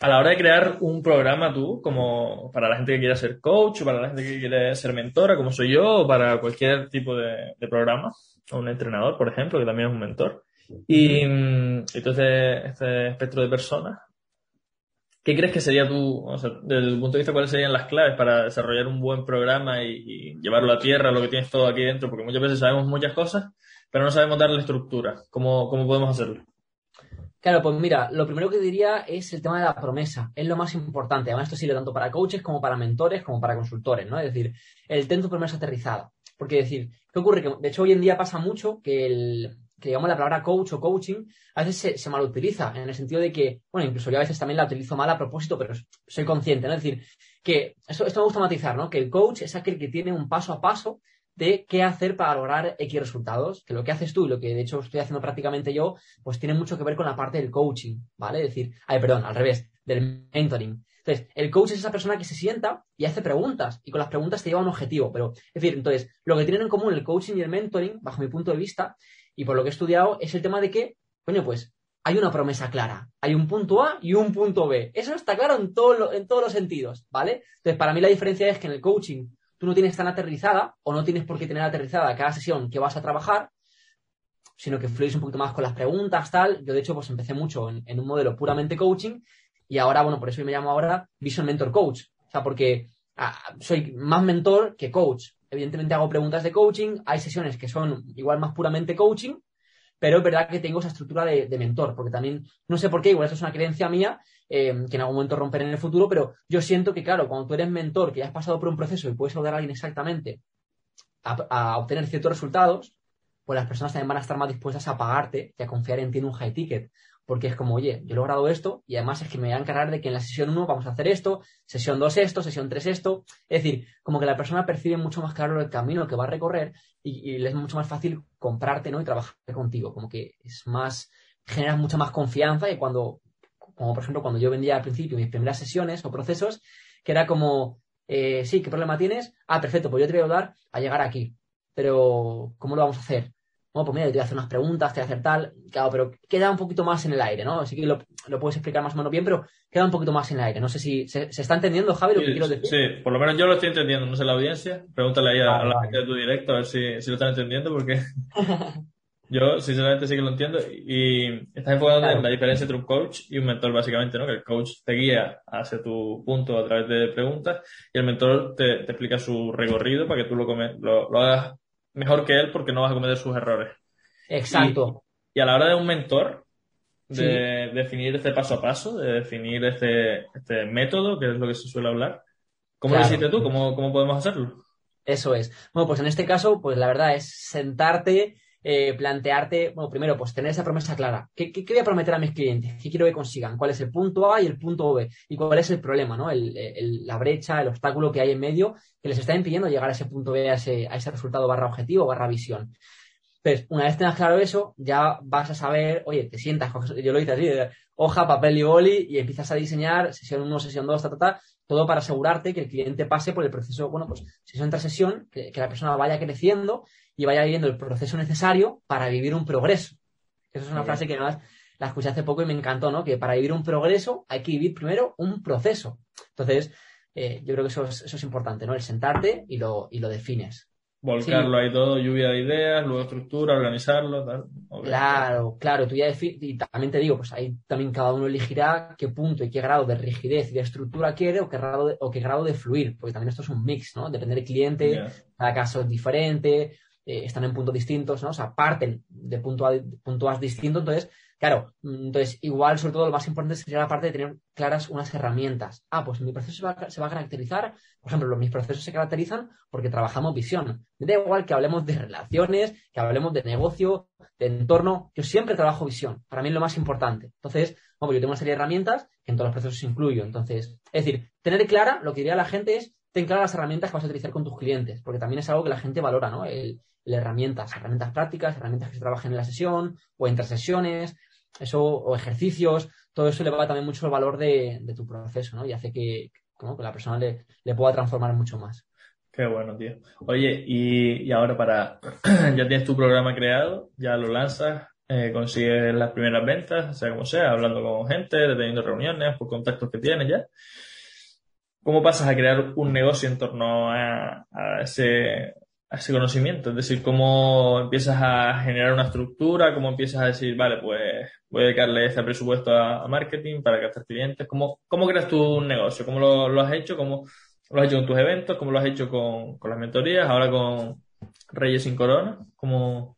Speaker 1: A la hora de crear un programa tú, como para la gente que quiera ser coach, o para la gente que quiere ser mentora, como soy yo, o para cualquier tipo de, programa, o un entrenador, por ejemplo, que también es un mentor. Y mm, entonces, este espectro de personas, ¿qué crees que sería tú, o sea, desde tu punto de vista, cuáles serían las claves para desarrollar un buen programa y, y llevarlo a tierra, lo que tienes todo aquí dentro? Porque muchas veces sabemos muchas cosas, pero no sabemos darle estructura. ¿Cómo, cómo podemos hacerlo?
Speaker 3: Claro, pues mira, lo primero que diría es el tema de la promesa. Es lo más importante. Además, esto sirve tanto para coaches como para mentores, como para consultores, ¿no? Es decir, el ten tu promesa aterrizada. Porque decir, ¿qué ocurre? De hecho hoy en día pasa mucho que el que digamos la palabra coach o coaching a veces se, se malutiliza en el sentido de que, bueno, incluso yo a veces también la utilizo mal a propósito, pero soy consciente, ¿no? Es decir, que esto, esto me gusta matizar, ¿no? Que el coach es aquel que tiene un paso a paso de qué hacer para lograr X resultados, que lo que haces tú y lo que de hecho estoy haciendo prácticamente yo, pues tiene mucho que ver con la parte del coaching, ¿vale? Es decir, ay, perdón, al revés, del mentoring. Entonces, el coach es esa persona que se sienta y hace preguntas y con las preguntas te lleva a un objetivo, pero, es decir, entonces, lo que tienen en común el coaching y el mentoring, bajo mi punto de vista, y por lo que he estudiado, es el tema de que, coño, pues, hay una promesa clara. Hay un punto A y un punto B. Eso está claro en, todo en todos los sentidos, ¿vale? Entonces, para mí la diferencia es que en el coaching tú no tienes tan aterrizada o no tienes por qué tener aterrizada cada sesión que vas a trabajar, sino que fluyes un poquito más con las preguntas, tal. Yo, de hecho, pues empecé mucho en, un modelo puramente coaching y ahora, bueno, por eso me llamo ahora Vision Mentor Coach. O sea, porque ah, soy más mentor que coach. Evidentemente hago preguntas de coaching, hay sesiones que son igual más puramente coaching, pero es verdad que tengo esa estructura de, mentor, porque también, no sé por qué, igual esto es una creencia mía, eh, que en algún momento romperé en el futuro, pero yo siento que, claro, cuando tú eres mentor, que ya has pasado por un proceso y puedes ayudar a alguien exactamente a, a obtener ciertos resultados, pues las personas también van a estar más dispuestas a pagarte y a confiar en ti en un high ticket. Porque es como, oye, yo he logrado esto y además es que me voy a encargar de que en la sesión 1 vamos a hacer esto, sesión 2 esto, sesión 3 esto. Es decir, como que la persona percibe mucho más claro el camino que va a recorrer y, le es mucho más fácil comprarte ¿no? y trabajar contigo. Como que es más, generas mucha más confianza y cuando, como por ejemplo cuando yo vendía al principio mis primeras sesiones o procesos, que era como, eh, sí, ¿qué problema tienes? Ah, perfecto, pues yo te voy a ayudar a llegar aquí. Pero, ¿cómo lo vamos a hacer? Bueno, pues mira, yo te voy a hacer unas preguntas, te voy a hacer tal, claro, pero queda un poquito más en el aire, ¿no? Así que lo, lo puedes explicar más o menos bien, pero queda un poquito más en el aire. No sé si se, se está entendiendo, Javi, lo que
Speaker 1: Sí,
Speaker 3: quiero decir.
Speaker 1: sí, por lo menos yo lo estoy entendiendo, no sé la audiencia. Pregúntale ahí a,
Speaker 3: Vale,
Speaker 1: a la gente de tu directo a ver si, si lo están entendiendo, porque yo sinceramente sí que lo entiendo. Y estás enfocado
Speaker 3: Claro.
Speaker 1: en la diferencia entre un coach y un mentor, básicamente, ¿no? Que el coach te guía hacia tu punto a través de preguntas y el mentor te, te explica su recorrido para que tú lo, lo, lo hagas mejor que él porque no vas a cometer sus errores.
Speaker 3: Exacto.
Speaker 1: Y a la hora de un mentor, de definir este paso a paso, de definir este, este método, que es lo que se suele hablar, ¿cómo lo hiciste tú? ¿Cómo, cómo podemos hacerlo?
Speaker 3: Eso es. Bueno, pues en este caso, pues la verdad es sentarte, eh, plantearte, bueno, primero, pues tener esa promesa clara. ¿Qué, qué, voy a prometer a mis clientes? ¿Qué quiero que consigan? ¿Cuál es el punto A y el punto B? ¿Y cuál es el problema, no? El, la brecha, el obstáculo que hay en medio que les está impidiendo llegar a ese punto B, a ese, a ese resultado barra objetivo, barra visión. Entonces, una vez tengas claro eso, ya vas a saber, oye, te sientas, yo lo hice así, hoja, papel y boli, y empiezas a diseñar sesión 1, sesión 2, ta, ta, ta, todo para asegurarte que el cliente pase por el proceso, bueno, pues sesión tras sesión, que la persona vaya creciendo y vaya viviendo el proceso necesario para vivir un progreso. Esa es una frase que además la escuché hace poco y me encantó, ¿no? Que para vivir un progreso hay que vivir primero un proceso. Entonces, eh, yo creo que eso es, eso es importante, ¿no? El sentarte y lo, y lo defines.
Speaker 1: Volcarlo ahí todo, lluvia de ideas, luego estructura, organizarlo, tal.
Speaker 3: Claro, claro, tú ya defines, y también te digo, pues ahí también cada uno elegirá qué punto y qué grado de rigidez y de estructura quiere o qué grado de, o qué grado de fluir, porque también esto es un mix, ¿no? Depende del cliente, cada caso es diferente, eh, están en puntos distintos, ¿no? O sea, parten de punto A, punto A distinto, entonces Claro, mm, entonces igual sobre todo lo más importante sería la parte de tener claras unas herramientas. Ah, pues mi proceso se va, se va a caracterizar, por ejemplo, mis procesos se caracterizan porque trabajamos visión. Me da igual que hablemos de relaciones, que hablemos de negocio, de entorno, yo siempre trabajo visión. Para mí es lo más importante. Entonces, bueno, yo tengo una serie de herramientas que en todos los procesos incluyo. Entonces, es decir, tener clara, lo que diría la gente es, ten claras las herramientas que vas a utilizar con tus clientes, porque también es algo que la gente valora, ¿no? El, herramientas, herramientas prácticas, herramientas que se trabajen en la sesión o entre sesiones, eso, o ejercicios, todo eso le va también mucho el valor de, tu proceso, ¿no? Y hace que, la persona le, pueda transformar mucho más.
Speaker 1: Qué bueno, tío. Oye, y, ahora para, ya tienes tu programa creado, ya lo lanzas, eh, consigues las primeras ventas, sea como sea, hablando con gente, teniendo reuniones, por contactos que tienes ya. ¿Cómo pasas a crear un negocio en torno a ese, conocimiento, es decir, cómo empiezas a generar una estructura, cómo empiezas a decir, vale, pues voy a dedicarle este presupuesto a, marketing para captar clientes, cómo, creas tu negocio, cómo lo, has hecho, cómo lo has hecho con tus eventos, cómo lo has hecho con, con las mentorías, ahora con Reyes sin Corona, cómo,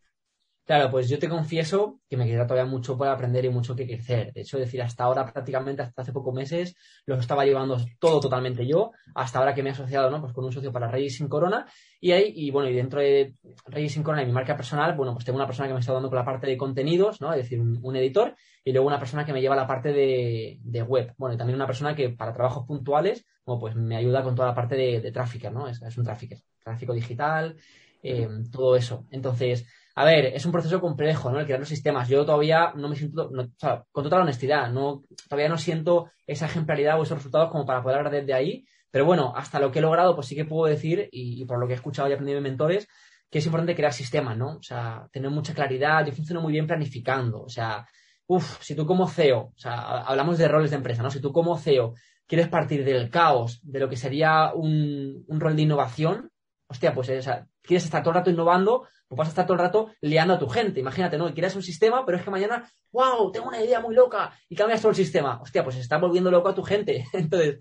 Speaker 3: Claro, pues yo te confieso que me queda todavía mucho por aprender y mucho que crecer. De hecho, decir, hasta ahora prácticamente, hasta hace pocos meses, lo estaba llevando todo totalmente yo, hasta ahora que me he asociado, ¿no? Pues con un socio para Reyes sin Corona. Y ahí, y bueno, y dentro de Reyes sin Corona y mi marca personal, bueno, pues tengo una persona que me está dando con la parte de contenidos, ¿no? Es decir, un, editor, y luego una persona que me lleva la parte de, web. Bueno, y también una persona que para trabajos puntuales, bueno, pues me ayuda con toda la parte de, tráfico, ¿no? Es, un tráfico, tráfico digital, eh, todo eso. Entonces, a ver, es un proceso complejo, ¿no? El crear los sistemas. Yo todavía no me siento, o sea, con total honestidad, no, todavía no siento esa ejemplaridad o esos resultados como para poder hablar desde ahí. Pero bueno, hasta lo que he logrado, pues sí que puedo decir, y, por lo que he escuchado y aprendido de mentores, que es importante crear sistemas, ¿no? O sea, tener mucha claridad. Yo funciono muy bien planificando. O sea, uff, si tú como CEO, o sea, hablamos de roles de empresa, ¿no? Si tú como CEO quieres partir del caos, de lo que sería un, un rol de innovación, hostia, pues, o sea, quieres estar todo el rato innovando, pues vas a estar todo el rato liando a tu gente. Imagínate, ¿no? Quieres un sistema, pero es que mañana, wow, tengo una idea muy loca y cambias todo el sistema. Hostia, pues está volviendo loco a tu gente. Entonces,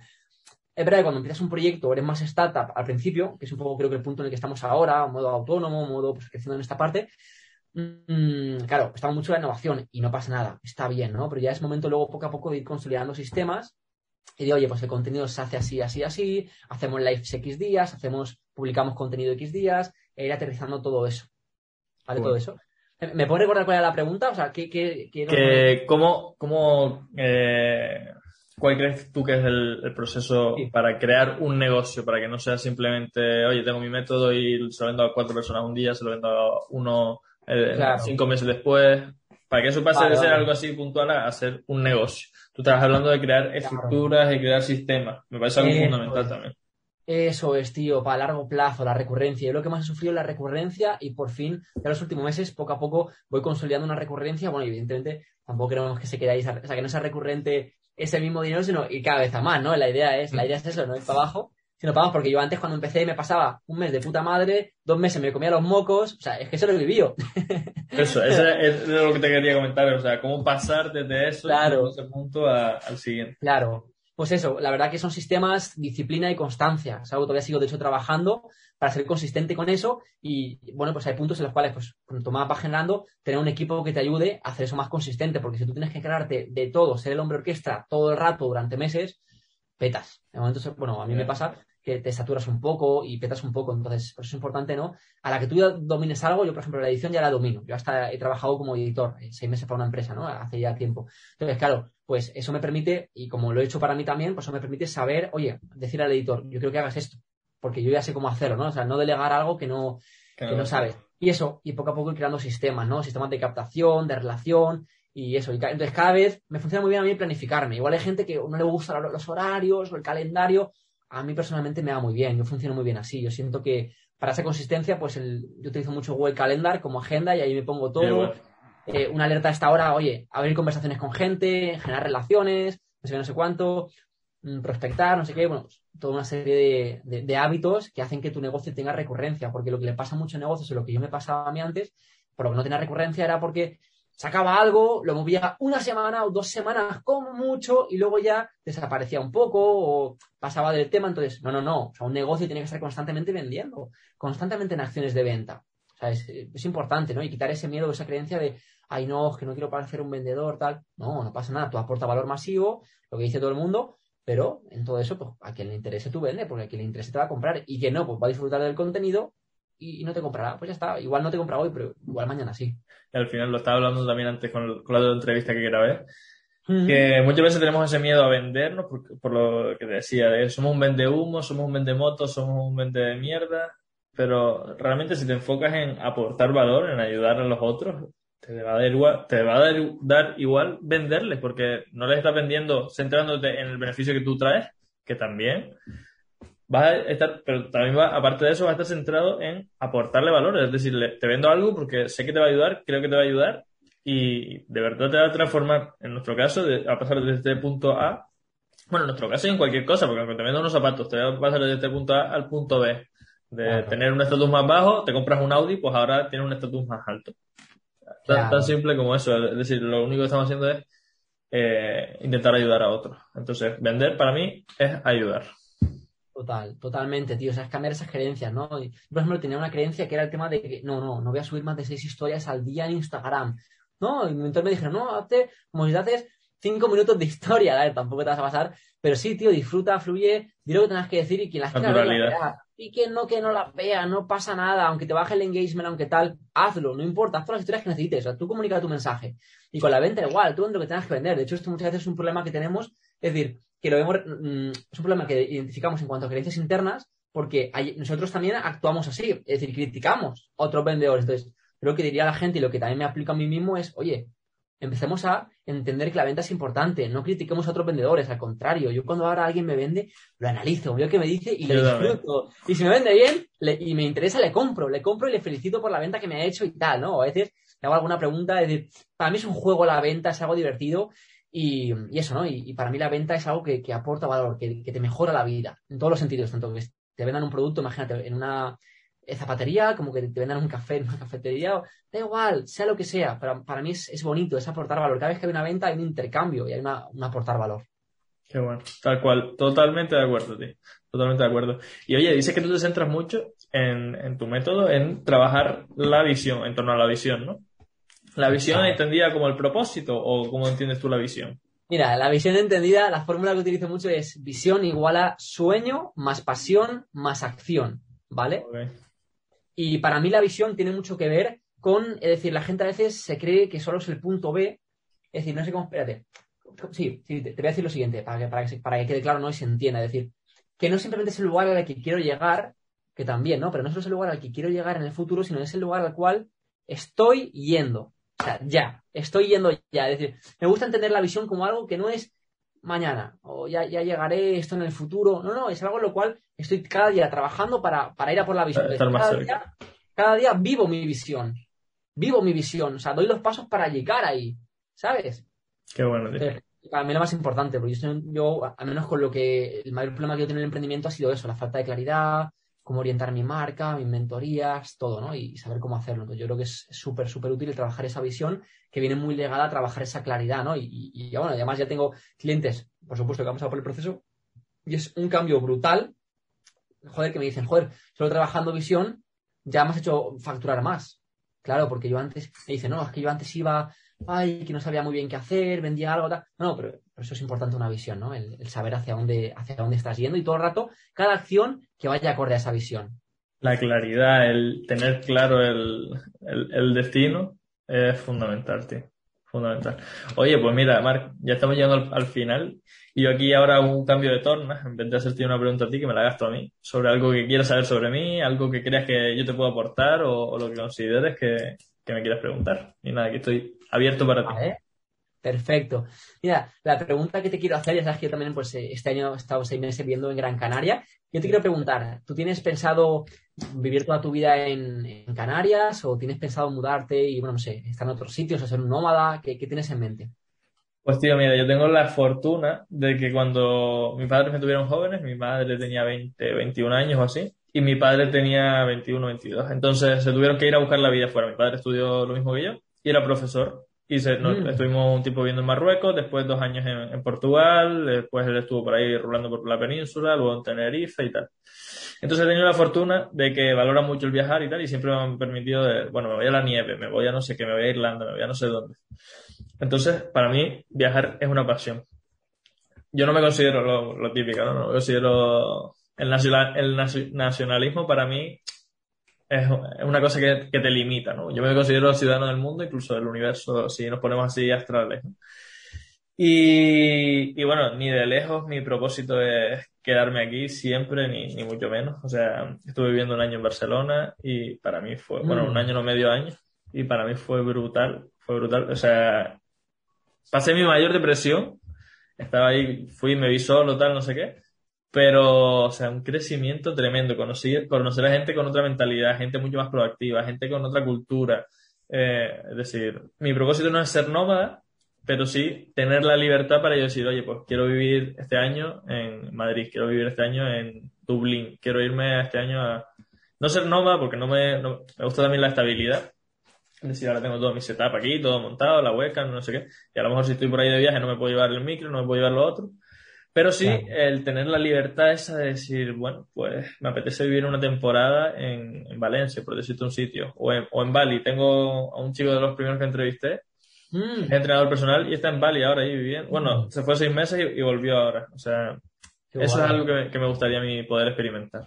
Speaker 3: es verdad que cuando empiezas un proyecto, eres más startup al principio, que es un poco creo que el punto en el que estamos ahora, modo autónomo, modo pues, creciendo en esta parte. Mm, claro, estamos mucho la innovación y no pasa nada, está bien, ¿no? Pero ya es momento luego poco a poco de ir consolidando sistemas y de, oye, pues el contenido se hace así, así, así, hacemos lives X días, hacemos, publicamos contenido X días, e ir aterrizando todo eso. ¿Vale? Todo eso. ¿Me puedes recordar cuál era la pregunta? O sea, ¿qué,
Speaker 1: qué, ¿Cómo, cómo eh, cuál crees tú que es el, proceso para crear un negocio? Para que no sea simplemente, oye, tengo mi método y se lo vendo a cuatro personas un día, se lo vendo a uno eh, cinco meses después. Para que eso pase de ser algo así puntual a, ser un negocio. Tú estás hablando de crear estructuras y crear sistemas. Me parece algo fundamental también.
Speaker 3: Eso es, tío, para largo plazo, la recurrencia. Yo lo que más he sufrido es la recurrencia y por fin, en los últimos meses, poco a poco, voy consolidando una recurrencia. Bueno, evidentemente, tampoco queremos que se quede ahí, o sea, que no sea recurrente ese mismo dinero, sino ir cada vez a más, ¿no? La idea es, la idea es eso, no ir para abajo, sino para abajo, porque yo antes cuando empecé me pasaba un mes de puta madre, dos meses me comía los mocos, o sea, es que eso lo he vivido.
Speaker 1: Eso, eso es lo que te quería comentar, o sea, cómo pasar desde eso, claro. ese punto al siguiente.
Speaker 3: Claro, pues eso, la verdad que son sistemas, disciplina y constancia. Es algo que todavía sigo, de hecho, trabajando para ser consistente con eso. Y bueno, pues hay puntos en los cuales, pues, cuanto más vas generando, tener un equipo que te ayude a hacer eso más consistente. Porque si tú tienes que crearte de todo, ser el hombre orquesta todo el rato durante meses, petas. De momento, bueno, a mí me pasa que te saturas un poco y petas un poco. Entonces, por eso es importante, ¿no? A la que tú ya domines algo, yo, por ejemplo, la edición ya la domino. Yo hasta he trabajado como editor, eh, seis meses para una empresa, ¿no? Hace ya tiempo. Entonces, claro, pues eso me permite, y como lo he hecho para mí también, pues eso me permite saber, oye, decir al editor, yo creo que hagas esto, porque yo ya sé cómo hacerlo, ¿no? O sea, no delegar algo que no, que no sabes. Y eso, y poco a poco ir creando sistemas, ¿no? Sistemas de captación, de relación, y eso. entonces, cada vez me funciona muy bien a mí planificarme. Igual hay gente que no le gusta los horarios o el calendario, a mí personalmente me va muy bien, yo funciono muy bien así. Yo siento que para esa consistencia, pues el, yo utilizo mucho Google Calendar como agenda y ahí me pongo todo. Eh, una alerta a esta hora, oye, abrir conversaciones con gente, generar relaciones, no sé qué, no sé cuánto, mm, prospectar, no sé qué, bueno, toda una serie de, de, hábitos que hacen que tu negocio tenga recurrencia, porque lo que le pasa a muchos negocios y lo que yo me pasaba a mí antes, por lo que no tenía recurrencia era porque sacaba algo, lo movía una semana o dos semanas como mucho y luego ya desaparecía un poco o pasaba del tema. Entonces, no, no, no. O sea, un negocio tiene que estar constantemente vendiendo, constantemente en acciones de venta. O sea, es, es importante, ¿no? Y quitar ese miedo, esa creencia de, ay, no, es que no quiero parecer un vendedor, tal. No, no pasa nada. Tú aporta valor masivo, lo que dice todo el mundo, pero en todo eso, pues a quien le interese tú vende, porque a quien le interese te va a comprar. Y que no, pues va a disfrutar del contenido y, no te comprará. Pues ya está. Igual no te compra hoy, pero igual mañana sí.
Speaker 1: Y al final lo estaba hablando también antes con, con la otra entrevista que grabé. Que muchas veces tenemos ese miedo a vendernos por, por lo que te decía, de somos un vende humo, somos un vende motos, somos un vende de mierda, pero realmente si te enfocas en aportar valor, en ayudar a los otros, te va a dar igual, te va a dar, igual venderles, porque no les estás vendiendo centrándote en el beneficio que tú traes, que también vas a estar, pero también va, aparte de eso, vas a estar centrado en aportarle valor, es decir, te vendo algo porque sé que te va a ayudar, creo que te va a ayudar y de verdad te va a transformar, en nuestro caso, a pasar desde este punto A, bueno, en nuestro caso y en cualquier cosa, porque aunque te vendo unos zapatos, te va a pasar desde este punto A al punto B. De tener un estatus más bajo, te compras un Audi, pues ahora tienes un estatus más alto. Tan, simple como eso. Es decir, lo único que estamos haciendo es eh, intentar ayudar a otros. Entonces, vender para mí es ayudar.
Speaker 3: Total, totalmente, tío. O sea, es cambiar esas creencias, ¿no? por ejemplo, tenía una creencia que era el tema de que no, no, no voy a subir más de seis historias al día en Instagram. No, y entonces me dijeron, no, hazte, como si haces cinco minutos de historia, ¿vale? tampoco te vas a pasar, pero sí, tío, disfruta, fluye, di lo que tengas que decir y quien las quiera ver, y que no, que no las vea, no pasa nada, aunque te baje el engagement, aunque tal, hazlo, no importa, haz todas las historias que necesites, o sea, tú comunica tu mensaje. Y con la venta igual, tú lo que tengas que vender. De hecho, esto muchas veces es un problema que tenemos, es decir, que lo vemos, mm, es un problema que identificamos en cuanto a creencias internas, porque nosotros también actuamos así, es decir, criticamos a otros vendedores. Entonces, lo que diría la gente y lo que también me aplica a mí mismo es, oye, empecemos a entender que la venta es importante, no critiquemos a otros vendedores, al contrario, yo cuando ahora alguien me vende, lo analizo, veo qué me dice y lo disfruto. Y si me vende bien y me interesa, le compro, le compro y le felicito por la venta que me ha hecho y tal, ¿no? A veces le hago alguna pregunta, es decir, para mí es un juego la venta, es algo divertido y, eso, ¿no? Y, para mí la venta es algo que, aporta valor, que, que, te mejora la vida, en todos los sentidos, tanto que te vendan un producto, imagínate, en una zapatería, como que te vendan un café en una cafetería, da igual, sea lo que sea, pero para mí es, bonito, es aportar valor. Cada vez que hay una venta hay un intercambio y hay una, un aportar valor.
Speaker 1: Qué bueno, tal cual, totalmente de acuerdo, tío. Totalmente de acuerdo. Y oye, dices que tú te centras mucho en, tu método en trabajar la visión, en torno a la visión, ¿no? ¿La visión entendida como el propósito o cómo entiendes tú la visión?
Speaker 3: Mira, la visión entendida, la fórmula que utilizo mucho es visión igual a sueño más pasión más acción, ¿vale? Y para mí la visión tiene mucho que ver con, es decir, la gente a veces se cree que solo es el punto B. Es decir, no sé cómo, espérate. Sí, sí te, voy a decir lo siguiente, para que, para que, para que quede claro ¿no? y se entienda. Es decir, que no simplemente es el lugar al que quiero llegar, que también, ¿no? Pero no solo es el lugar al que quiero llegar en el futuro, sino es el lugar al cual estoy yendo. O sea, ya, estoy yendo ya. Es decir, me gusta entender la visión como algo que no es mañana o ya, ya llegaré esto en el futuro. No, no, es algo en lo cual estoy cada día trabajando para, ir a por la visión. Cada día, vivo mi visión. Vivo mi visión. O sea, doy los pasos para llegar ahí. ¿Sabes?
Speaker 1: Qué bueno.
Speaker 3: para mí lo más importante, porque yo, yo, al menos con lo que el mayor problema que yo tengo en el emprendimiento ha sido eso, la falta de claridad, cómo orientar mi marca, mis mentorías, todo, ¿no? Y saber cómo hacerlo. Entonces, yo creo que es súper, súper útil trabajar esa visión que viene muy legada a trabajar esa claridad, ¿no? Y, y, bueno, además ya tengo clientes, por supuesto, que han pasado por el proceso y es un cambio brutal. Joder, que me dicen, joder, solo trabajando visión ya me has hecho facturar más. Claro, porque yo antes, me dicen, no, es que yo antes iba, ay, que no sabía muy bien qué hacer, vendía algo, tal. No, pero por eso es importante una visión, ¿no? El, saber hacia dónde, hacia dónde estás yendo y todo el rato, cada acción que vaya acorde a esa visión.
Speaker 1: La claridad, el tener claro el, el, destino es fundamental, tío. Fundamental. Oye, pues mira, Marc, ya estamos llegando al, final y yo aquí ahora un cambio de torna, en vez de hacerte una pregunta a ti, que me la gasto a mí, sobre algo que quieras saber sobre mí, algo que creas que yo te puedo aportar o, lo que consideres que, que, me quieras preguntar. Y nada, que estoy abierto para ti.
Speaker 3: Perfecto. Mira, la pregunta que te quiero hacer, ya sabes que yo también pues eh, este año he estado seis meses viviendo en Gran Canaria. Yo te quiero preguntar, ¿tú tienes pensado vivir toda tu vida en, Canarias o tienes pensado mudarte y, bueno, no sé, estar en otros sitios, o ser un nómada? ¿Qué, tienes en mente?
Speaker 1: Pues tío, mira, yo tengo la fortuna de que cuando mis padres me tuvieron jóvenes, mi madre tenía 20, 21 años o así, y mi padre tenía 21, 22. Entonces se tuvieron que ir a buscar la vida fuera. Mi padre estudió lo mismo que yo y era profesor y se, nos-
Speaker 3: Mm.
Speaker 1: estuvimos un tiempo viviendo en Marruecos, después dos años en, en Portugal, después él estuvo por ahí rulando por la península, luego en Tenerife y tal. Entonces he tenido la fortuna de que valora mucho el viajar y tal, y siempre me han permitido, de, bueno, me voy a la nieve, me voy a no sé qué, me voy a Irlanda, me voy a no sé dónde. Entonces, para mí, viajar es una pasión. Yo no me considero lo, lo típico, ¿no? No me considero el, nacional, el naci- nacionalismo para mí es una cosa que, que te limita, ¿no? Yo me considero ciudadano del mundo, incluso del universo, si nos ponemos así astrales, ¿no? Y, y bueno, ni de lejos mi propósito es quedarme aquí siempre, ni, ni mucho menos. O sea, estuve viviendo un año en Barcelona y para mí fue, bueno, un
Speaker 3: Mm.
Speaker 1: año no medio año, y para mí fue brutal, fue brutal. O sea, pasé mi mayor depresión, estaba ahí, fui, me vi solo, tal, no sé qué, pero, o sea, un crecimiento tremendo, conocí, conocer a gente con otra mentalidad, gente mucho más proactiva, gente con otra cultura. Eh, es decir, mi propósito no es ser nómada, pero sí tener la libertad para yo decir, oye, pues quiero vivir este año en Madrid, quiero vivir este año en Dublín, quiero irme este año a... No ser nómada porque no me, no- me gusta también la estabilidad. Es decir, ahora tengo todo mi setup aquí, todo montado, la webcam, no sé qué. Y a lo mejor si estoy por ahí de viaje no me puedo llevar el micro, no me puedo llevar lo otro. Pero sí,
Speaker 3: Claro.
Speaker 1: el tener la libertad esa de decir, bueno, pues me apetece vivir una temporada en, en Valencia, por decirte un sitio, o en, o en Bali. Tengo a un chico de los primeros que entrevisté,
Speaker 3: Mm.
Speaker 1: es entrenador personal y está en Bali ahora ahí viviendo. Bueno, se fue seis meses y, y volvió ahora. O sea,
Speaker 3: Qué
Speaker 1: eso
Speaker 3: guay.
Speaker 1: es algo que, que me gustaría a mí poder experimentar.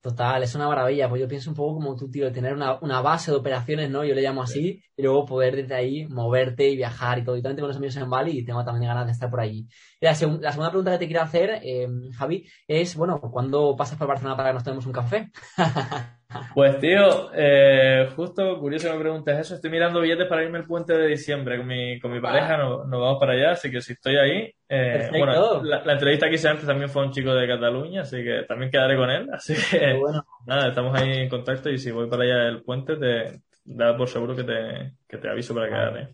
Speaker 3: Total, es una maravilla. Pues yo pienso un poco como tú, tío, tener una, una base de operaciones, ¿no? Yo le llamo así, y luego poder desde ahí moverte y viajar y todo. Y también tengo unos amigos en Bali y tengo también ganas de estar por allí. Y la, la segunda pregunta que te quiero hacer, eh, Javi, es, bueno, ¿cuándo pasas por Barcelona para que nos tomemos un café?
Speaker 1: Pues tío, eh, justo curioso que me preguntes eso. Estoy mirando billetes para irme el puente de diciembre con mi, con mi pareja. Nos, nos vamos para allá, así que si estoy ahí. eh, bueno, la, la entrevista que hice antes también fue un chico de Cataluña, así que también quedaré con él. Así que
Speaker 3: bueno.
Speaker 1: nada, estamos ahí en contacto y si voy para allá el puente, te da por seguro que te, que te aviso para quedar. ¿eh?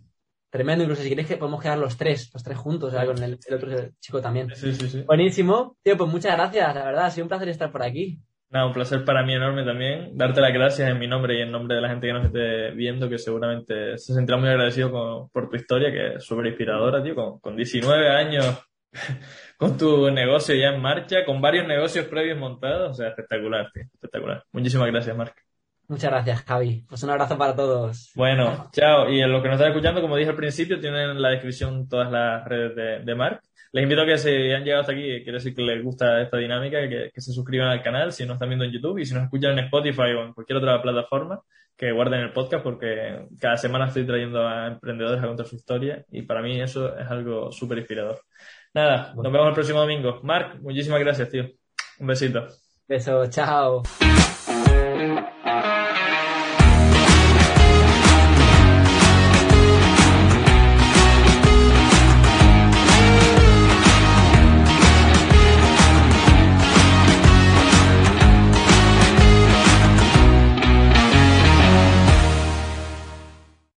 Speaker 3: Tremendo, incluso si quieres que podemos quedar los tres, los tres juntos, ¿sabes? con el, el otro chico también.
Speaker 1: Sí, sí, sí.
Speaker 3: Buenísimo. Tío, pues muchas gracias, la verdad, ha sido un placer estar por aquí.
Speaker 1: Nada, un placer para mí enorme también. Darte las gracias en mi nombre y en nombre de la gente que nos esté viendo, que seguramente se sentirá muy agradecido con- por tu historia, que es súper inspiradora, tío. Con, con 19 años, con tu negocio ya en marcha, con varios negocios previos montados. O sea, espectacular, tío. Espectacular. Muchísimas gracias, Marc.
Speaker 3: Muchas gracias, Javi. Pues un abrazo para todos.
Speaker 1: Bueno, chao. Y en los que nos están escuchando, como dije al principio, tienen en la descripción todas las redes de, de Marc. Les invito a que si han llegado hasta aquí, quiere decir que les gusta esta dinámica, que, que se suscriban al canal si nos están viendo en YouTube y si nos escuchan en Spotify o en cualquier otra plataforma, que guarden el podcast porque cada semana estoy trayendo a emprendedores a contar su historia y para mí eso es algo súper inspirador. Nada, nos vemos el próximo domingo. Marc, muchísimas gracias, tío. Un besito.
Speaker 3: Beso, chao.